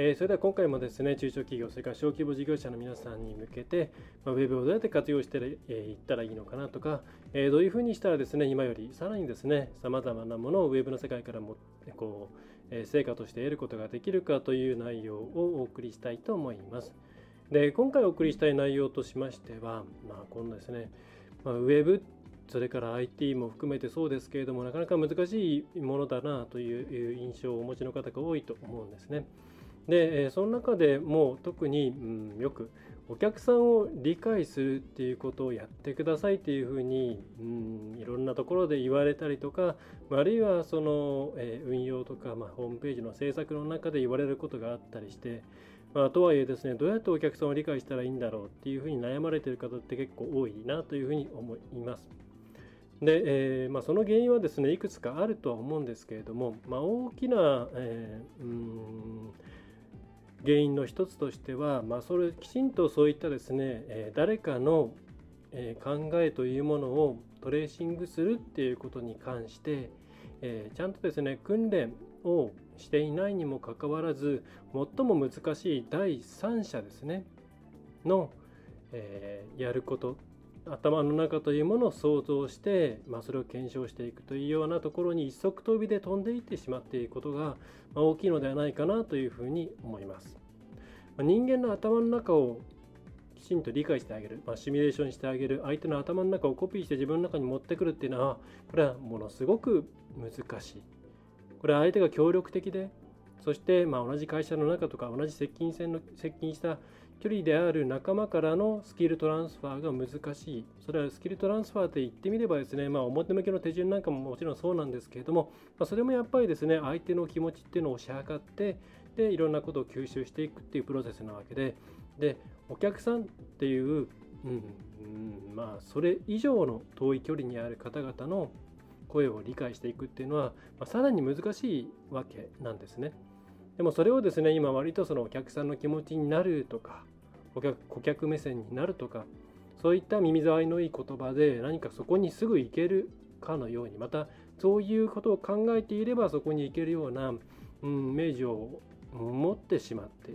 えー、それでは今回もですね中小企業それから小規模事業者の皆さんに向けて、まあ、ウェブをどうやって活用してい、えー、ったらいいのかなとか、えー、どういうふうにしたらですね今よりさらにですねさまざまなものをウェブの世界からもこう、え成果として得ることができるかという内容をお送りしたいと思います。で今回お送りしたい内容としましては、まあ、このですね、まあ、ウェブそれから IT も含めてそうですけれどもなかなか難しいものだなという印象をお持ちの方が多いと思うんですね。でその中でもう特に、うん、よくお客さんを理解するっていうことをやってくださいっていうふうに、うん、いろんなところで言われたりとかあるいはその、えー、運用とか、まあ、ホームページの制作の中で言われることがあったりして、まあ、とはいえですねどうやってお客さんを理解したらいいんだろうっていうふうに悩まれてる方って結構多いなというふうに思います。で、えーまあ、その原因はですねいくつかあるとは思うんですけれども、まあ、大きな、えー、うん原因の一つとしては、まあ、それきちんとそういったですね、え誰かの、考えというものをトレーシングするっていうことに関して、えちゃんとですね訓練をしていないにもかかわらず最も難しい第三者ですねの、え、やること頭の中というものを想像して、まあ、それを検証していくというようなところに一足飛びで飛んでいってしまっていることが大きいのではないかなというふうに思います。人間の頭の中をきちんと理解してあげる、まあ、シミュレーションしてあげる相手の頭の中をコピーして自分の中に持ってくるっていうのはこれはものすごく難しい。これは相手が協力的でそしてまあ同じ会社の中とか同じ接近戦の接近した距離である仲間からのスキルトランスファーが難しい。それはスキルトランスファーって言ってみればですね、まあ、表向きの手順なんかももちろんそうなんですけれども、まあ、それもやっぱりですね、相手の気持ちっていうのを推し量って、で、いろんなことを吸収していくっていうプロセスなわけで、で、お客さんっていう、うん、うん、まあ、それ以上の遠い距離にある方々の声を理解していくっていうのは、まあ、さらに難しいわけなんですね。でもそれをですね今割とそのお客さんの気持ちになるとか顧客顧客目線になるとかそういった耳障りのいい言葉で何かそこにすぐ行けるかのようにまたそういうことを考えていればそこに行けるような、うん、イメージを持ってしまって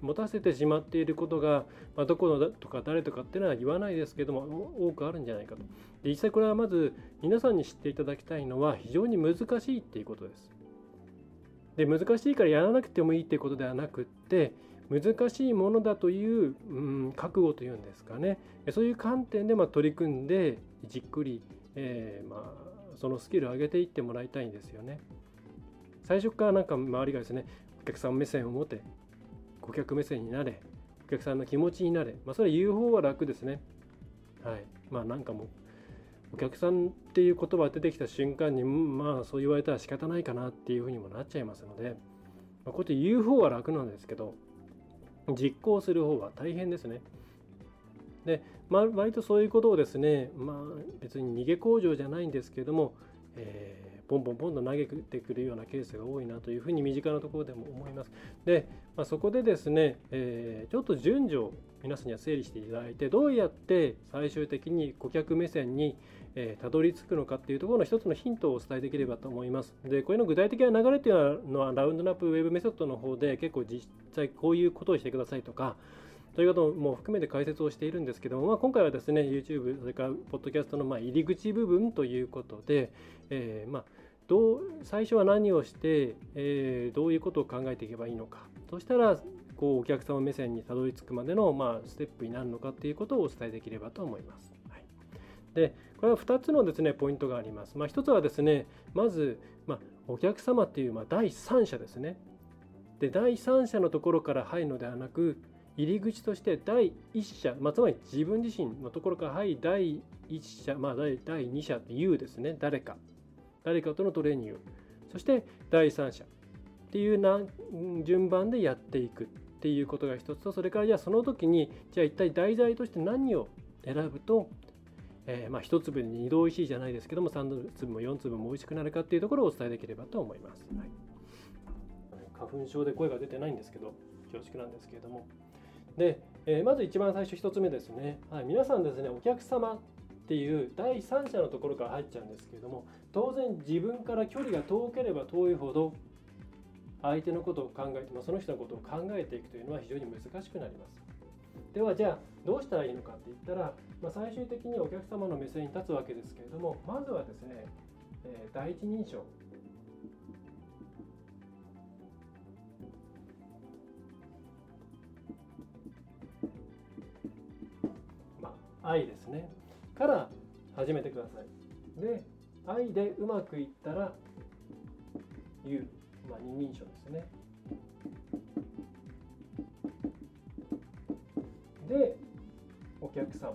持たせてしまっていることが、まあ、どこのだとか誰とかっていうのは言わないですけども多くあるんじゃないかと。で実際これはまず皆さんに知っていただきたいのは非常に難しいっていうことです。で難しいからやらなくてもいいっていうことではなくって難しいものだという、うん、覚悟というんですかね。そういう観点でま取り組んでじっくり、えー、まあ、そのスキルを上げていってもらいたいんですよね。最初からなんか周りがですねお客さん目線を持て顧客目線になれお客さんの気持ちになれ、まあ、それ言う方は楽ですね。はい。まあなんかもうお客さんっていう言葉が出てきた瞬間にまあそう言われたら仕方ないかなっていうふうにもなっちゃいますので、まあ、こうやって言う方は楽なんですけど実行する方は大変ですね。で、まあ、割とそういうことをですね、まあ、別に逃げ工場じゃないんですけども、えーポンポンポンと投げてくるようなケースが多いなというふうに身近なところでも思います。で、まあ、そこでですね、えー、ちょっと順序を皆さんには整理していただいてどうやって最終的に顧客目線にえー、たどり着くのかっていうところの一つのヒントをお伝えできればと思います。で、これの具体的な流れっていうのは、ラウンドナップウェブメソッドの方で結構実際こういうことをしてくださいとか、ということも含めて解説をしているんですけども、まあ、今回はですね、YouTube、それからポッドキャストのま入り口部分ということで、えー、まあどう最初は何をして、えー、どういうことを考えていけばいいのかそしたらこうお客様目線にたどり着くまでの、まあ、ステップになるのかっていうことをお伝えできればと思います。はい、でこれは2つのですねポイントがあります。まあ、1つはですねまず、まあ、お客様っていう、まあ、第三者ですね。で第三者のところから入るのではなく入り口として第一者、まあ、つまり自分自身のところから入り第一者、まあ、第第二者っていうですね誰か誰かとのトレーニングそして第三者っていうな順番でやっていくっていうことが一つとそれからじゃあその時にじゃあ一体題材として何を選ぶと、えー、まあ1粒に2度おいしいじゃないですけども3粒も4粒も美味しくなるかっていうところをお伝えできればと思います。はい、花粉症で声が出てないんですけど恐縮なんですけれども。で、えー、まず一番最初1つ目ですね、はい、皆さんですねお客様っていう第三者のところから入っちゃうんですけれども当然自分から距離が遠ければ遠いほど相手のことを考えて、まあ、その人のことを考えていくというのは非常に難しくなります。ではじゃあどうしたらいいのかって言ったら、まあ、最終的にお客様の目線に立つわけですけれどもまずはですね、えー、第一人称。まあ愛ですね。から始めてください。で愛でうまくいったら言う、まあ、二人称ですね。客様。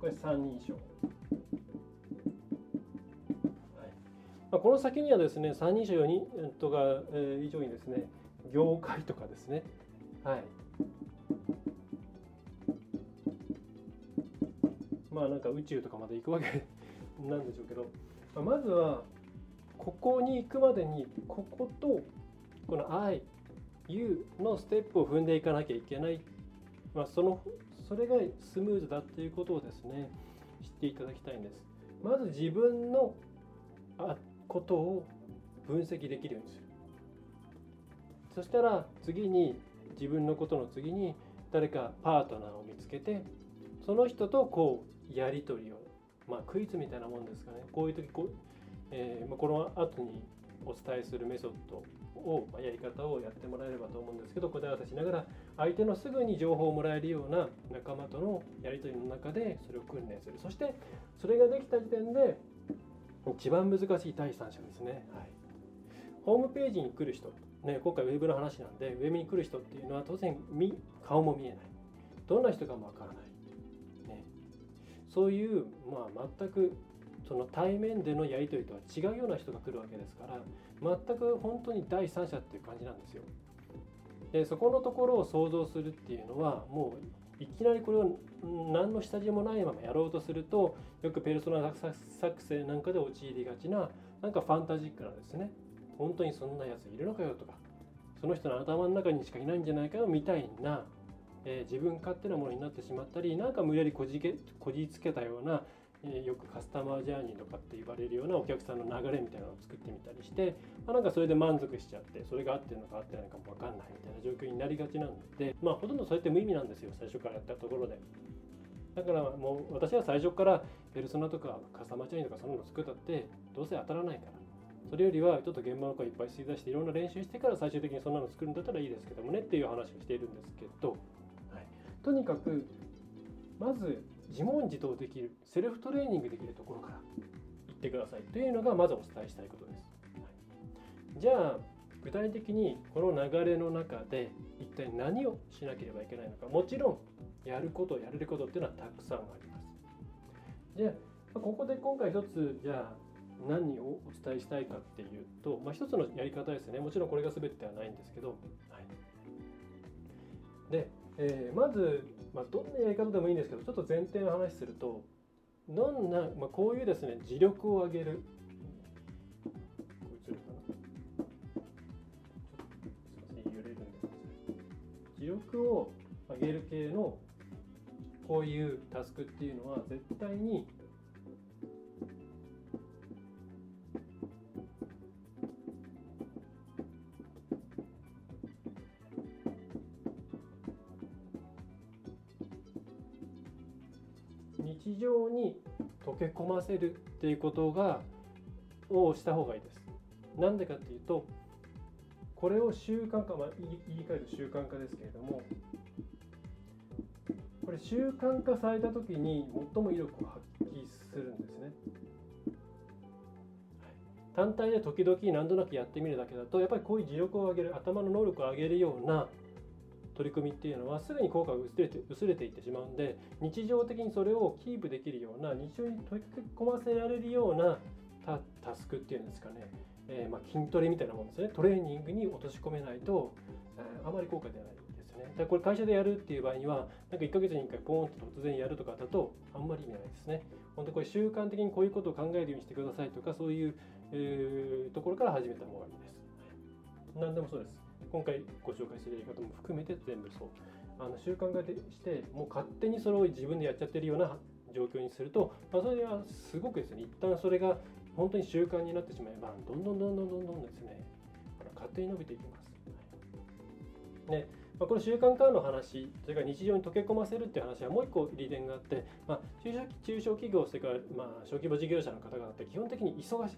これ三人称、はい。まあ、この先にはですね三人称4人とか、えー、以上にですね業界とかですね。はい。まあなんか宇宙とかまで行くわけ なんでしょうけど、まあ、まずはここに行くまでにこことこの「愛」「U」のステップを踏んでいかなきゃいけない、まあ、そのそれがスムーズだっていうことをですね知っていただきたいんです。まず自分のことを分析できるようにする。そしたら次に自分のことの次に誰かパートナーを見つけてその人とこうやり取りを、まあ、クイズみたいなもんですかね。こういう時こう、えー、この後にお伝えするメソッドを、ま、やり方をやってもらえればと思うんですけど答え合わせしながら相手のすぐに情報をもらえるような仲間とのやり取りの中でそれを訓練する。そしてそれができた時点で一番難しい第三者ですね、はい、ホームページに来る人、ね、今回ウェブの話なんでウェブに来る人っていうのは当然顔も見えない。どんな人かもわからない。ね。そういう、まあ、全くその対面でのやり取りとは違うような人が来るわけですから全く本当に第三者っていう感じなんですよ。でそこのところを想像するっていうのはもういきなりこれを何の下地もないままやろうとするとよくペルソナ作成なんかで陥りがちななんかファンタジックなですね本当にそんなやついるのかよとかその人の頭の中にしかいないんじゃないかよみたいなえー、自分勝手なものになってしまったりなんか無理やりこじけこじつけたような、え、よくカスタマージャーニーとかって言われるようなお客さんの流れみたいなのを作ってみたりして、まあ、なんかそれで満足しちゃってそれが合ってるのか合ってないのかも分かんないみたいな状況になりがちなんで。まあほとんどそれって無意味なんですよ最初からやったところで。だからもう私は最初からペルソナとかカスタマーチャーニーとかそんなの作ったってどうせ当たらないから。それよりはちょっと現場の声いっぱい吸い出していろんな練習してから最終的にそんなの作るんだったらいいですけどもねっていう話をしているんですけど。はい。とにかくまず自問自答できるセルフトレーニングできるところから言ってください。というのがまずお伝えしたいことです、はい、じゃあ具体的にこの流れの中で一体何をしなければいけないのか。もちろんやることやれることっていうのはたくさんあります。じゃあここで今回一つじゃあ何をお伝えしたいかっていうと、まあ、一つのやり方ですね。もちろんこれが全てではないんですけど、はい、でえー、まず、まあ、どんなやり方でもいいんですけどちょっと前提の話するとどんな、まあ、こういうですね磁力を上げる。磁力を上げる系のこういうタスクっていうのは絶対に常に溶け込ませるっていうことがをした方がいいです。なんでかっていうとこれを習慣化、まあ、言い換える習慣化ですけれどもこれ習慣化された時に最も威力を発揮するんですね。単体で時々何となくやってみるだけだとやっぱりこういう磁力を上げる頭の能力を上げるような取り組みっていうのはすぐに効果が薄れて薄れていってしまうんで日常的にそれをキープできるような日常に溶け込ませられるようなタタスクっていうんですかね、えー、まあ、筋トレみたいなもんですね。トレーニングに落とし込めないと、えー、あまり効果出ないですね。だからこれ会社でやるっていう場合にはなんか1ヶ月に1回ポーンと突然やるとかだとあんまり意味ないですね。本当これ習慣的にこういうことを考えるようにしてくださいとかそういう、えー、ところから始めた方がいいです。何でもそうです。今回ご紹介するやり方も含めて全部そう。あの習慣化でしてもう勝手にそれを自分でやっちゃってるような状況にすると、まあ、それはすごくですね一旦それが本当に習慣になってしまえばどんどんどんどんどんどんですね勝手に伸びていきます。ねまあ、この習慣化の話それから日常に溶け込ませるっていう話はもう一個利点があって、まあ、中小中小企業それから、まあ、小規模事業者の方々って基本的に忙しい。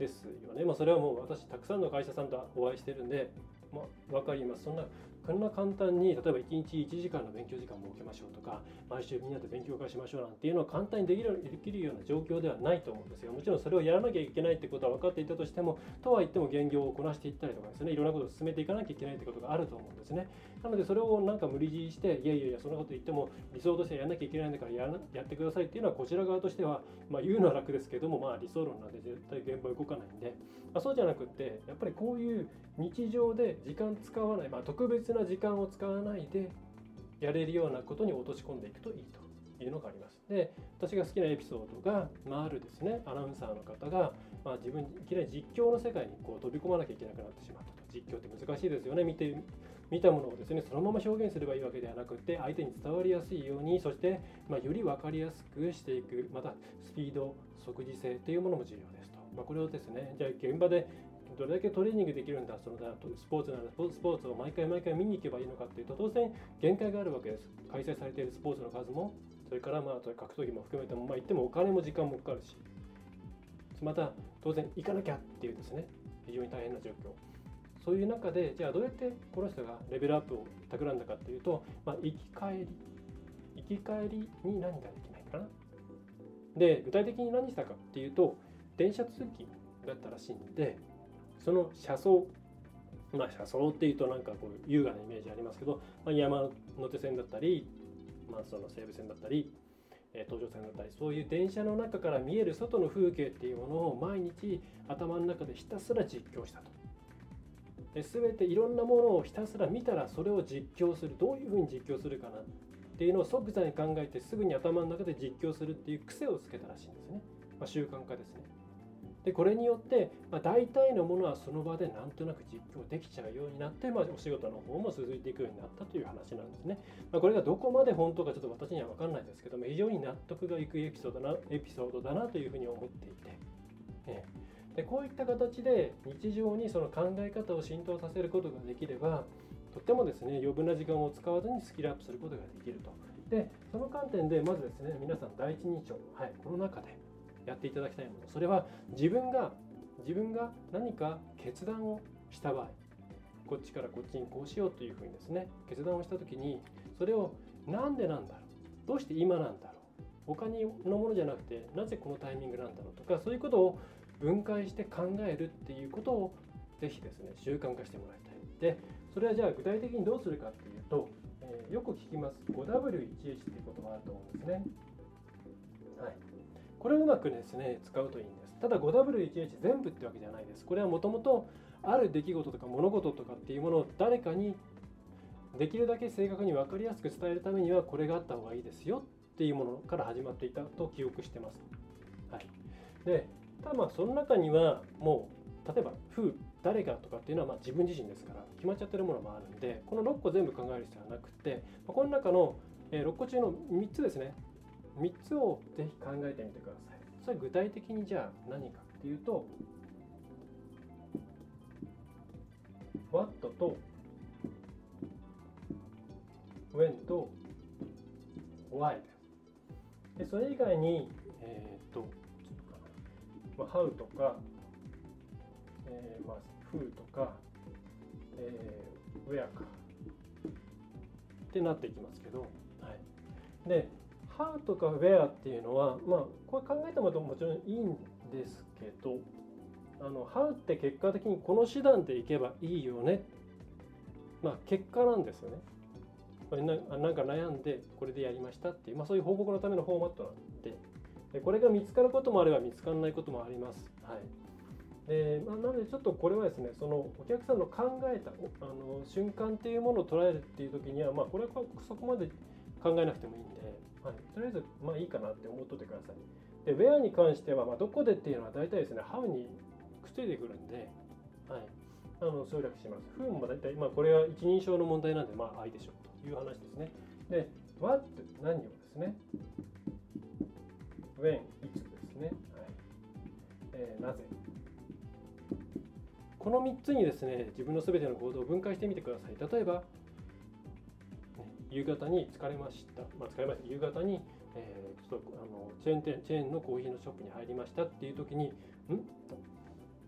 ですよね、まあ、それはもう私たくさんの会社さんとお会いしてるんで、まあ、分かります。そんなこんな簡単に例えば1日1時間の勉強時間を設けましょうとか毎週みんなで勉強会しましょうなんていうのは簡単にできるできるような状況ではないと思うんですよ。もちろんそれをやらなきゃいけないってことは分かっていたとしてもとは言っても現業をこなしていったりとかですねいろんなことを進めていかなきゃいけないってことがあると思うんですね。なのでそれをなんか無理強いしていやいやいやそんなこと言っても理想としてやらなきゃいけないんだからやらやってくださいっていうのはこちら側としては、まあ、言うのは楽ですけどもまあ理想論なんで絶対現場動かないんで、まあ、そうじゃなくってやっぱりこういう日常で時間使わない、まあ、特別な時間を使わないでやれるようなことに落とし込んでいくといいというのがあります。で私が好きなエピソードが、まあ、あるですね。アナウンサーの方が、まあ、自分いきなり実況の世界にこう飛び込まなきゃいけなくなってしまったと。実況って難しいですよね。見て見たものをですねそのまま表現すればいいわけではなくて相手に伝わりやすいようにそして、ま、より分かりやすくしていくまたスピード即時性というものも重要ですと、まあ、これをですねじゃあ現場でどれだけトレーニングできるんだ、そのスポーツならスポーツを毎回毎回見に行けばいいのかっていうと、当然限界があるわけです。開催されているスポーツの数も、それからまあ格闘技も含めても、まあ、言ってもお金も時間もかかるし、また当然行かなきゃっていうですね、非常に大変な状況。そういう中で、じゃあどうやってこの人がレベルアップを企んだかっていうと、まあ、行き帰り、行き帰りに何ができないかな。で、具体的に何したかっていうと、電車通勤だったらしいんで、その車窓まあ車窓っていうとなんかこう優雅なイメージありますけど、まあ、山手線だったり、まあ、その西武線だったり、東上線だったりそういう電車の中から見える外の風景っていうものを毎日頭の中でひたすら実況したと。全ていろんなものをひたすら見たらそれを実況するどういうふうに実況するかなっていうのを即座に考えてすぐに頭の中で実況するっていう癖をつけたらしいんですね、まあ、習慣化ですねでこれによって、まあ、大体のものはその場でなんとなく実況できちゃうようになって、まあ、お仕事の方も続いていくようになったという話なんですね。まあ、これがどこまで本当かちょっと私には分かんないですけども非常に納得がいくエピソードなエピソードだなというふうに思っていて。ねでこういった形で日常にその考え方を浸透させることができればとってもですね余分な時間を使わずにスキルアップすることができると。でその観点でまずですね皆さん第一印象、はい、この中でやっていただきたいもの。それは自分が自分が何か決断をした場合こっちからこっちにこうしようというふうにですね決断をした時にそれを何でなんだろうどうして今なんだろう他のものじゃなくてなぜこのタイミングなんだろうとかそういうことを分解して考えるっていうことをぜひですね習慣化してもらいたい。でそれはじゃあ具体的にどうするかっていうと、えー、よく聞きます。5W1H っていうことがあると思うんですね。はい。これをうまくですね使うといいんです。ただ 5W1H 全部ってわけじゃないです。これはもともとある出来事とか物事とかっていうものを誰かにできるだけ正確に分かりやすく伝えるためにはこれがあった方がいいですよっていうものから始まっていたと記憶してます。はい、でただまあその中にはもう例えば「風」誰がとかっていうのはま自分自身ですから決まっちゃってるものもあるんでこの6個全部考える必要はなくてこの中の6個中の3つですね3つをぜひ考えてみてください。それ具体的にじゃあ何かっていうと What と When と Why でそれ以外に、えっ、とまあ、How とか、えーまあ、Who とか、えー、Where かってなっていきますけど、はい、で how とか where っていうのは、まあ、これ考えてももちろんいいんですけど、あの how って結果的にこの手段でいけばいいよね。まあ、結果なんですよね。なんか悩んでこれでやりましたっていう、まあ、そういう報告のためのフォーマットなんです、でこれが見つかることもあれば見つからないこともあります。はいでまあ、なのでちょっとこれはですねそのお客さんの考えたあの瞬間っていうものを捉えるっていう時には、まあ、これはそこまで考えなくてもいいんで、はい、とりあえずまあいいかなって思っといてください。でウェアに関しては、まあ、どこでっていうのは大体ですねハウにくっついてくるんで、はい、あの省略します。不運も大体、まあ、これは一人称の問題なんで、まあ、愛でしょうという話ですね。で、what 何をですね？When いつですね。はいえー、なぜ？この3つにですね、自分のすべての行動を分解してみてください。例えば、ね、夕方に疲れました。まあ、疲れました。夕方に、えー、ちょっとあのチェーン店チェーンのコーヒーのショップに入りましたっていう時に、ん？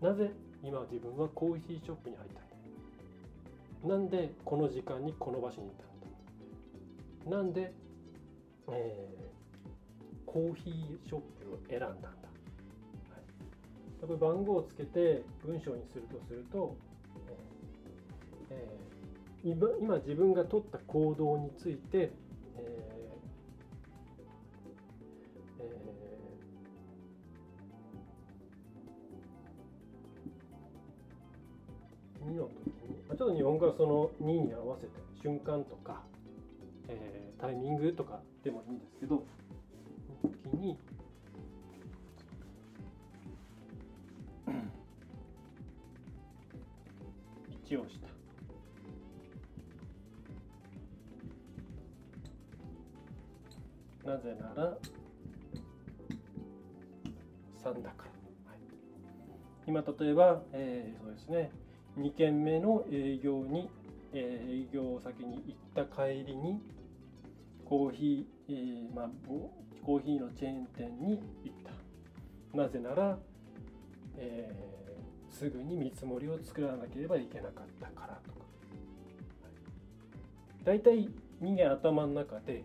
なぜ今自分はコーヒーショップに入ったんだ？なんでこの時間にこの場所にいたんだ？なんで、え、コーヒーショップを選んだんだ、はい、これ番号をつけて文章にするとすると、えー、今自分が取った行動について、えー2の時に、ちょっと日本語はその2に合わせて瞬間とか、えー、タイミングとかでもいいんですけどに1をした。なぜなら3だから、はい、今例えば、えー、そうですね。2軒目の営業に、えー、営業先に行った帰りにコーヒー、えー、まあ、コーヒーのチェーン店に行った。なぜなら、えー、すぐに見積もりを作らなければいけなかったからとか、はい、大体人間頭の中で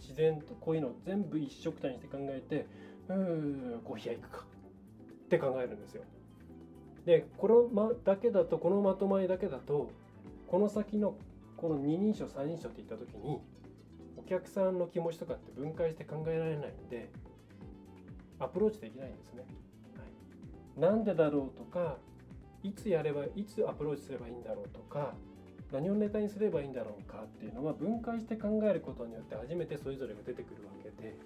自然とこういうのを全部一緒くたにして考えてうーコーヒー屋行くか。って考えるんですよ。でこの、ま、だけだとこのまとまりだけだとこの先のこの二人称三人称っていった時に客さんの気持ちとかって分解して考えられないんでアプローチできないんですね。はい、なんでだろうとかいつやればいつアプローチすればいいんだろうとか何をネタにすればいいんだろうかっていうのは分解して考えることによって初めてそれぞれが出てくるわけで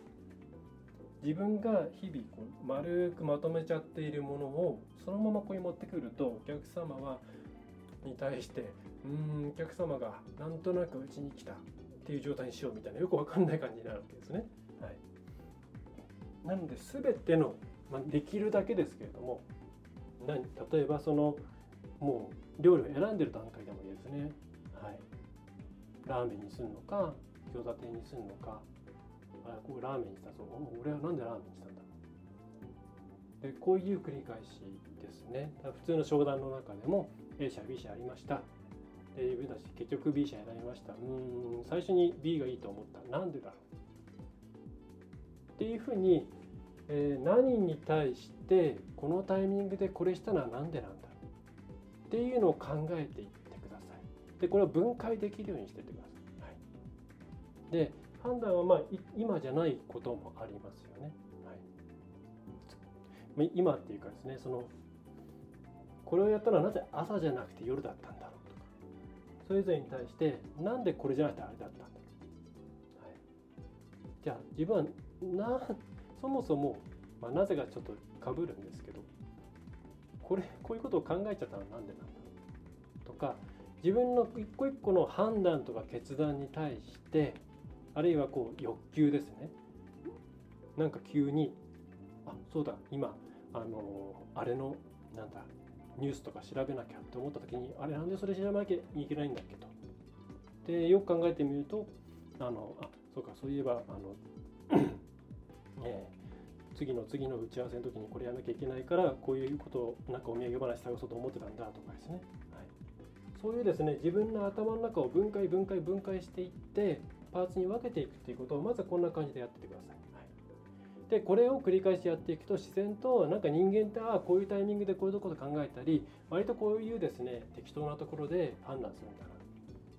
自分が日々こう丸くまとめちゃっているものをそのままここに持ってくるとお客様はに対してうんお客様がなんとなくうちに来たっていう状態にしようみたいなよくわかんない感じになるわけですね。はい、なので全ての、まあ、できるだけですけれども何例えばそのもう料理を選んでる段階でもいいですね。はい、ラーメンにするのか餃子店にするのかあこうラーメンにしたぞ。俺はなんでラーメンにしたんだ。でこういう繰り返しですね。普通の商談の中でも A 社 B 社ありました。で自分たち結局 B 社選びました。うん最初に B がいいと思った。なんでだろう。っていうふうに、えー、何に対してこのタイミングでこれしたのは何でなんだっていうのを考えていってください。でこれを分解できるようにしていってください、はい、で判断はまあ今じゃないこともありますよね。はい、今っていうかですねそのこれをやったのはなぜ朝じゃなくて夜だったんだそれぞれに対してなんでこれじゃなくてあれだったんだ、はい、じゃあ自分はなそもそも、まあ、なぜかちょっとかぶるんですけどこれこういうことを考えちゃったのは何でなんだろう？とか自分の一個一個の判断とか決断に対してあるいはこう欲求ですね。なんか急にあそうだ今あのあれのなんだニュースとか調べなきゃって思った時にあれなんでそれ調べなきゃいけないんだっけと。でよく考えてみるとあのあそうかそういえばあの えー、次の次の打ち合わせの時にこれやらなきゃいけないからこういうことをなんかお土産話探そうと思ってたんだとかですね、はい、そういうですね自分の頭の中を分解分解分解していってパーツに分けていくっていうことをまずはこんな感じでやっててください。でこれを繰り返しやっていくと自然となんか人間ってああこういうタイミングでこういうところで考えたり割とこういうですね適当なところで判断するんだ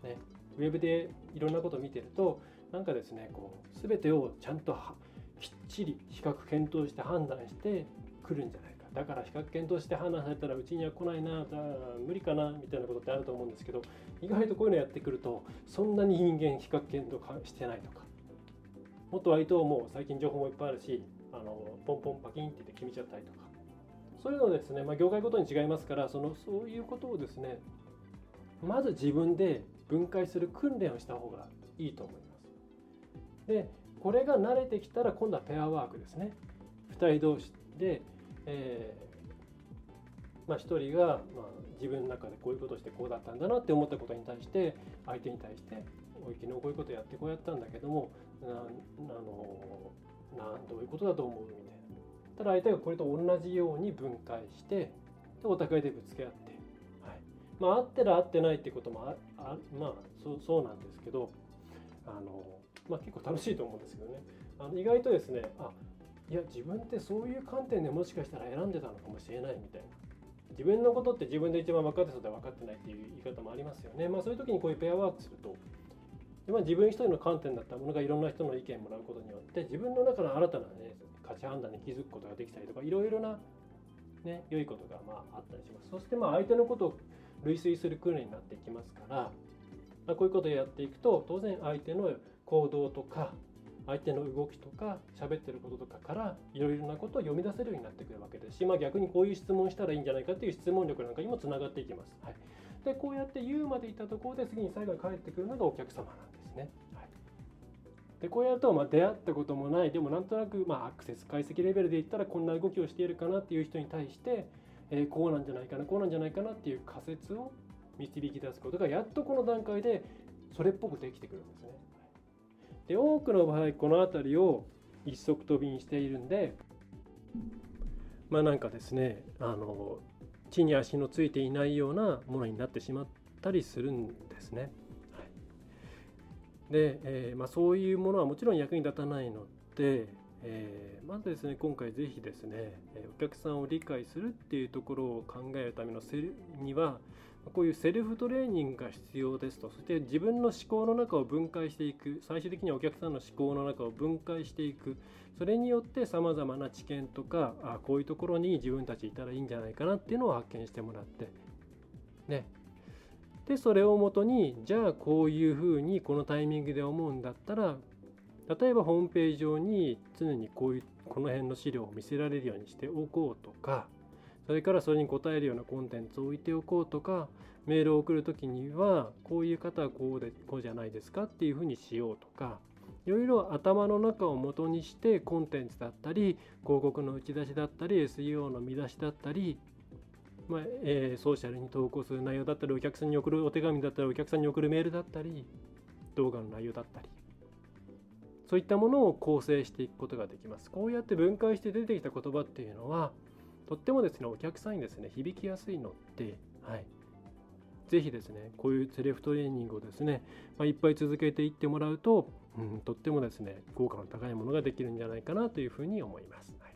な、ね、ウェブでいろんなことを見てるとなんかですねこう全てをちゃんときっちり資格検討して判断してくるんじゃないか。だから資格検討して判断されたらうちには来ないな無理かなみたいなことってあると思うんですけど意外とこういうのやってくるとそんなに人間資格検討してないとか。もっと割ともう最近情報もいっぱいあるしあのポンポンパキンって言って決めちゃったりとかそういうのですね、まあ、業界ごとに違いますからそのそういうことをですねまず自分で分解する訓練をした方がいいと思います。でこれが慣れてきたら今度はペアワークですね。2人同士で、えー、まあ、1人が、まあ、自分の中でこういうことしてこうだったんだなって思ったことに対して相手に対して「おい昨日こういうことやってこうやったんだけどもなあのなどういうことだと思う?」みたいな。ただ相手がこれと同じように分解してでお互いでぶつけ合って、はい。まあ、合ってる合ってないってこともああまあそうそうなんですけど。あの、まあ、結構楽しいと思うんですけどね。あの意外とですねあいや自分ってそういう観点でもしかしたら選んでたのかもしれないみたいな。自分のことって自分で一番分かってそうで分かってないっていう言い方もありますよね。まあそういう時にこういうペアワークするとまあ、自分一人の観点だったものがいろんな人の意見をもらうことによって自分の中の新たな、ね、価値判断に気づくことができたりとかいろいろな、ね、良いことがまああったりします。そしてまあ相手のことを類推する訓練になっていきますから、まあ、こういうことをやっていくと当然相手の行動とか相手の動きとか喋ってることとかからいろいろなことを読み出せるようになってくるわけです。し、まあ、逆にこういう質問したらいいんじゃないかっていう質問力なんかにもつながっていきます。はい、でこうやって言うまでいったところで次に最後に返ってくるのがお客様なんです。ね。はい、でこうやるとまあ出会ったこともないでもなんとなくまあアクセス解析レベルで言ったらこんな動きをしているかなっていう人に対して、えー、こうなんじゃないかなこうなんじゃないかなっていう仮説を導き出すことがやっとこの段階でそれっぽくできてくるんですね。で多くの場合この辺りを一足飛びにしているんでまあなんかですねあの地に足のついていないようなものになってしまったりするんですね。で、えー、まあ、そういうものはもちろん役に立たないので、えー、まずですね今回是非ですねお客さんを理解するっていうところを考えるためのセルにはこういうセルフトレーニングが必要ですと。そして自分の思考の中を分解していく。最終的にはお客さんの思考の中を分解していく。それによってさまざまな知見とかあこういうところに自分たちいたらいいんじゃないかなっていうのを発見してもらってね。でそれをもとにじゃあこういうふうにこのタイミングで思うんだったら例えばホームページ上に常にこういうこの辺の資料を見せられるようにしておこうとかそれからそれに答えるようなコンテンツを置いておこうとかメールを送る時にはこういう方はこうでこうじゃないですかっていうふうにしようとかいろいろ頭の中を元にしてコンテンツだったり広告の打ち出しだったり SEO の見出しだったり、まあえー、ソーシャルに投稿する内容だったりお客さんに送るお手紙だったりお客さんに送るメールだったり動画の内容だったりそういったものを構成していくことができます。こうやって分解して出てきた言葉っていうのはとってもですねお客さんにですね響きやすいので、はい、ぜひですねこういうセルフトレーニングをですね、まあ、いっぱい続けていってもらうと、うん、とってもですね効果の高いものができるんじゃないかなというふうに思います。はい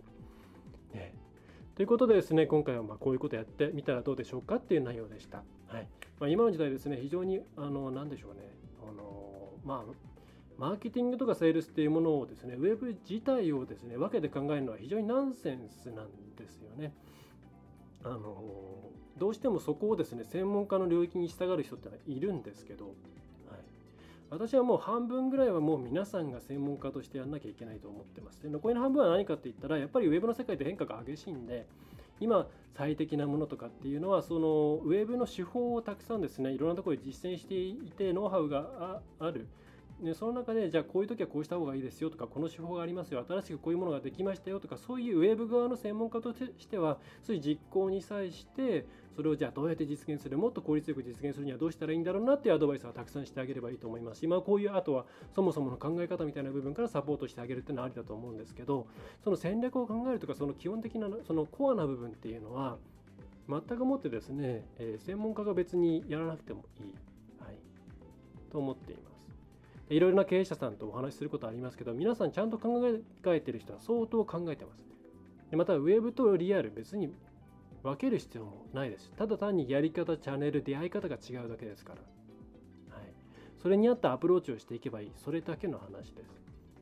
ね、ということでですね今回はまこういうことやってみたらどうでしょうかっていう内容でした。はいまあ、今の時代ですね非常にあの何でしょうねあのまあマーケティングとかセールスっていうものをですね、ウェブ自体をですね、分けて考えるのは非常にナンセンスなんですよね。あのどうしてもそこをですね、専門家の領域に従う人ってのはいるんですけど、私はもう半分ぐらいはもう皆さんが専門家としてやんなきゃいけないと思ってます。で残りの半分は何かって言ったら、やっぱりウェブの世界で変化が激しいんで、今最適なものとかっていうのはそのウェブの手法をたくさんですねいろんなところで実践していてノウハウがあるでその中でじゃあこういう時はこうした方がいいですよとかこの手法がありますよ新しくこういうものができましたよとかそういうウェブ側の専門家としてはそういう実行に際してそれをじゃあどうやって実現するもっと効率よく実現するにはどうしたらいいんだろうなっていうアドバイスはたくさんしてあげればいいと思います。し、まあ、こういうあとはそもそもの考え方みたいな部分からサポートしてあげるっていうのはありだと思うんですけどその戦略を考えるとかその基本的なそのコアな部分っていうのは全くもってですね、えー、専門家が別にやらなくてもいい、はい、と思っています。いろいろな経営者さんとお話しすることありますけど皆さんちゃんと考えてる人は相当考えてます。でまたウェブとリアル別に分ける必要もないです。ただ単にやり方チャンネル出会い方が違うだけですから、はい、それに合ったアプローチをしていけばいい。それだけの話です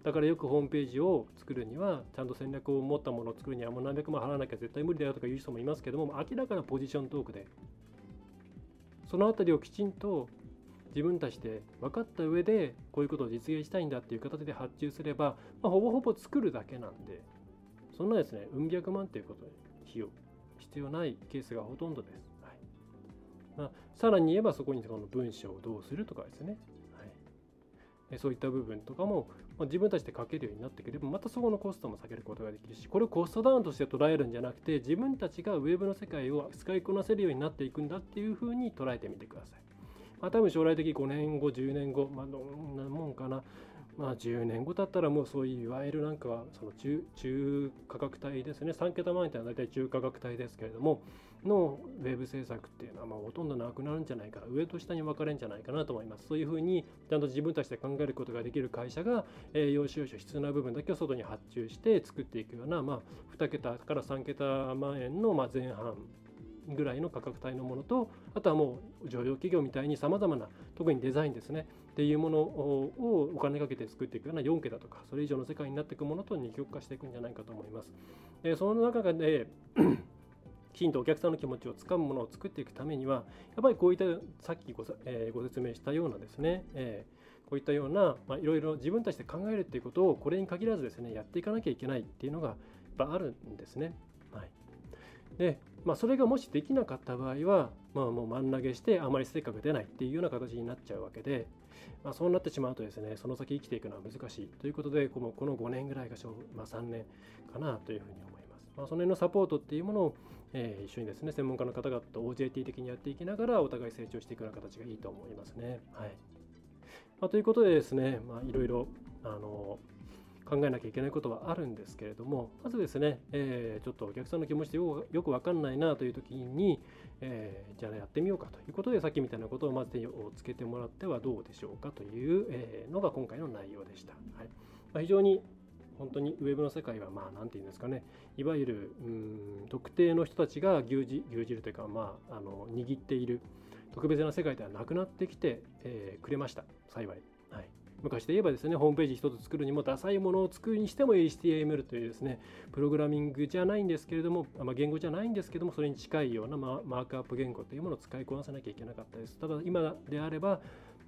だからよくホームページを作るにはちゃんと戦略を持ったものを作るにはもう何百万払わなきゃ絶対無理だよとか言う人もいますけども明ら。かなポジショントークでその辺りをきちんと自分たちで分かった上でこういうことを実現したいんだっていう形で発注すれば、まあ、ほぼほぼ作るだけなんで。そんなですねうん百万ということで費用必要ないケースがほとんどです。はいまあ、さらに言えばそこにこの文章をどうするとかですね、はい、そういった部分とかも、まあ、自分たちで書けるようになってくればまたそこのコストも下げることができるしこれをコストダウンとして捉えるんじゃなくて自分たちがウェブの世界を使いこなせるようになっていくんだっていうふうに捉えてみてください。まあ、多分将来的に5年後、10年後、まあ、どんなもんかな、まあ、10年後経ったらもうそういういわゆるなんかその中中価格帯ですね。3桁万円というのは大体中価格帯ですけれどものウェブ制作っていうのはまあほとんどなくなるんじゃないか。な上と下に分かれるんじゃないかなと思います。そういうふうにちゃんと自分たちで考えることができる会社が、えー、要所要所必要な部分だけを外に発注して作っていくような、まあ、2桁から3桁万円のまあ前半ぐらいの価格帯のものとあとはもう上場企業みたいにさまざまな特にデザインですね。っていうものをお金かけて作っていくような4桁とかそれ以上の世界になっていくものと二極化していくんじゃないかと思います。でその中できちんとお客さんの気持ちをつかむものを作っていくためにはやっぱりこういったさっきご,、えー、ご説明したようなですね、えー、こういったような、まあ、いろいろ自分たちで考えるっていうことをこれに限らずですねやっていかなきゃいけないっていうのがやっぱあるんですね。はい、でまあ、それがもしできなかった場合は、まあ、もう真ん投げしてあまり成果が出ないっていうような形になっちゃうわけで、まあ、そうなってしまうとですねその先生きていくのは難しいということでこのこの5年ぐらいが勝負、まあ、3年かなというふうに思います。まあ、その辺のサポートっていうものを、えー、一緒にですね専門家の方々と OJT 的にやっていきながらお互い成長していくような形がいいと思いますね。はいまあ、ということでですね、ま、いろいろあの考えなきゃいけないことはあるんですけれどもまずですね、えー、ちょっとお客さんの気持ちでよく分かんないなという時に、えー、じゃあやってみようかということでさっきみたいなことをまず手をつけてもらってはどうでしょうかという、えのが今回の内容でした。はいまあ、非常に本当にウェブの世界はまあ何て言うんですかねいわゆるうん特定の人たちが牛耳牛耳るというか、まあ、あの握っている特別な世界ではなくなってきて、えー、くれました幸い。はい昔で言えばですね、ホームページ一つ作るにもダサいものを作るにしても HTML というですね、プログラミングじゃないんですけれども、まあ、言語じゃないんですけども、それに近いようなマークアップ言語というものを使いこなさなきゃいけなかったです。ただ、今であれば、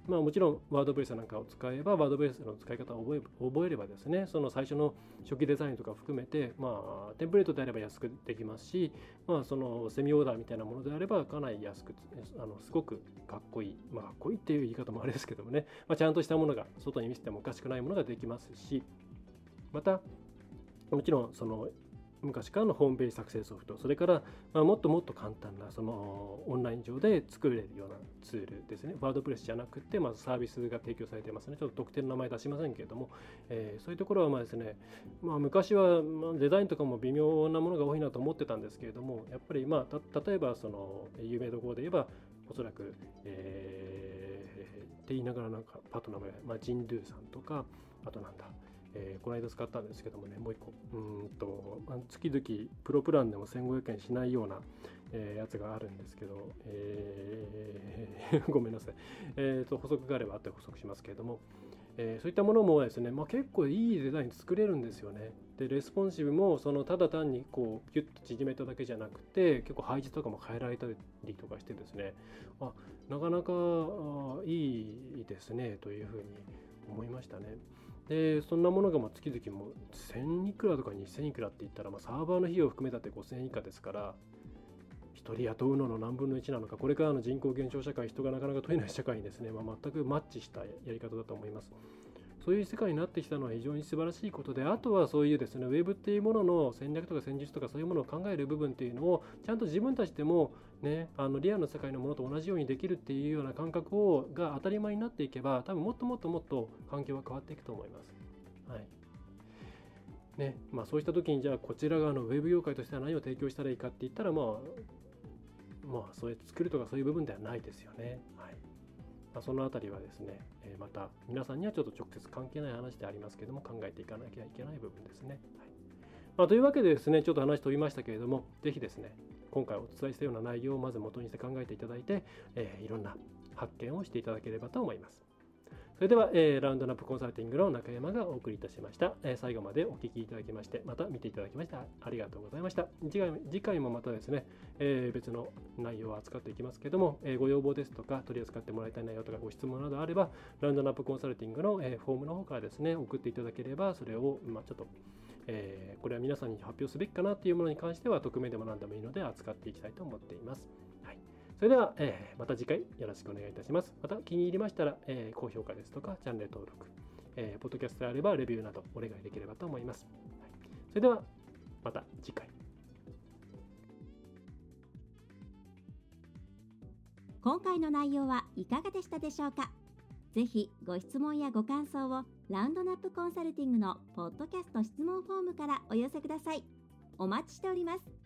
まあ、もちろんワードプレスなんかを使えばワードプレスの使い方を覚え覚えればですねその最初の初期デザインとか含めて、まあ、テンプレートであれば安くできますし、まあ、そのセミオーダーみたいなものであればかなり安くあのすごくかっこいい、まあ、かっこいいっていう言い方もあれですけどもね、まあ、ちゃんとしたものが外に見せてもおかしくないものができますしまたもちろんその昔からのホームページ作成ソフトそれから、まあ、もっともっと簡単なそのオンライン上で作れるようなツールですね。ワードプレスじゃなくて、まずサービスが提供されていますねちょっと特定の名前出しませんけれども、えー、そういうところはまあですね、まあ、昔はデザインとかも微妙なものが多いなと思ってたんですけれどもやっぱりまあ例えばその有名どころで言えばおそらく、えー、って言いながらなんかパッと名前、まあ、ジンドゥさんとかあとなんだえー、この間使ったんですけどもね、もう一個、うんと、月々プロプランでも1500円しないような、えー、やつがあるんですけど、えー、ごめんなさい、えーと、補足があれば後で補足しますけれども、えー、そういったものもですね、まあ、結構いいデザイン作れるんですよね。で、レスポンシブもそのただ単にこうギュッと縮めただけじゃなくて、結構配置とかも変えられたりとかしてですね、あなかなかいいですねというふうに思いましたね。でそんなものがま月々も1000いくらとか2000いくらって言ったら、ま、サーバーの費用を含めたって5000以下ですから1人雇うのの何分の1なのかこれからの人口減少社会人がなかなか取れない社会にですね、まあ、全くマッチしたやり方だと思います。そういう世界になってきたのは非常に素晴らしいことで、あとはそういうですね、ウェブっていうものの戦略とか戦術とかそういうものを考える部分っていうのを、ちゃんと自分たちでもね、あのリアルの世界のものと同じようにできるっていうような感覚をが当たり前になっていけば、多分もっともっともっと環境は変わっていくと思います。はい。ね、まあそうした時にじゃあこちら側のウェブ業界としては何を提供したらいいかって言ったらまあまあそういう作るとかそういう部分ではないですよね。はい。まあ、そのあたりはですね、えまた皆さんにはちょっと直接関係ない話でありますけども考えていかなきゃいけない部分ですね。はいまあ、というわけでですねちょっと話飛びましたけれども是非ですね今回お伝えしたような内容をまず元にして考えていただいて、えー、いろんな発見をしていただければと思います。それでは、えー、ラウンドナップコンサルティングの中山がお送りいたしました、えー、最後までお聞きいただきましてまた見ていただきましてありがとうございました次回次回もまたですね、えー、別の内容を扱っていきますけども、え、ご要望ですとか取り扱ってもらいたい内容とかご質問などあればラウンドナップコンサルティングの、え、フォームの方からですね送っていただければそれを、まあ、ちょっとえ、これは皆さんに発表すべきかなっていうものに関しては匿名でも何でもいいので扱っていきたいと思っています。それでは、えー、また次回よろしくお願いいたします。また気に入りましたら、えー、高評価ですとか、チャンネル登録、えー、ポッドキャストであればレビューなどお願いできればと思います。はい、それでは、また次回。今回の内容はいかがでしたでしょうか？ぜひご質問やご感想をラウンドナップコンサルティングのポッドキャスト質問フォームからお寄せください。お待ちしております。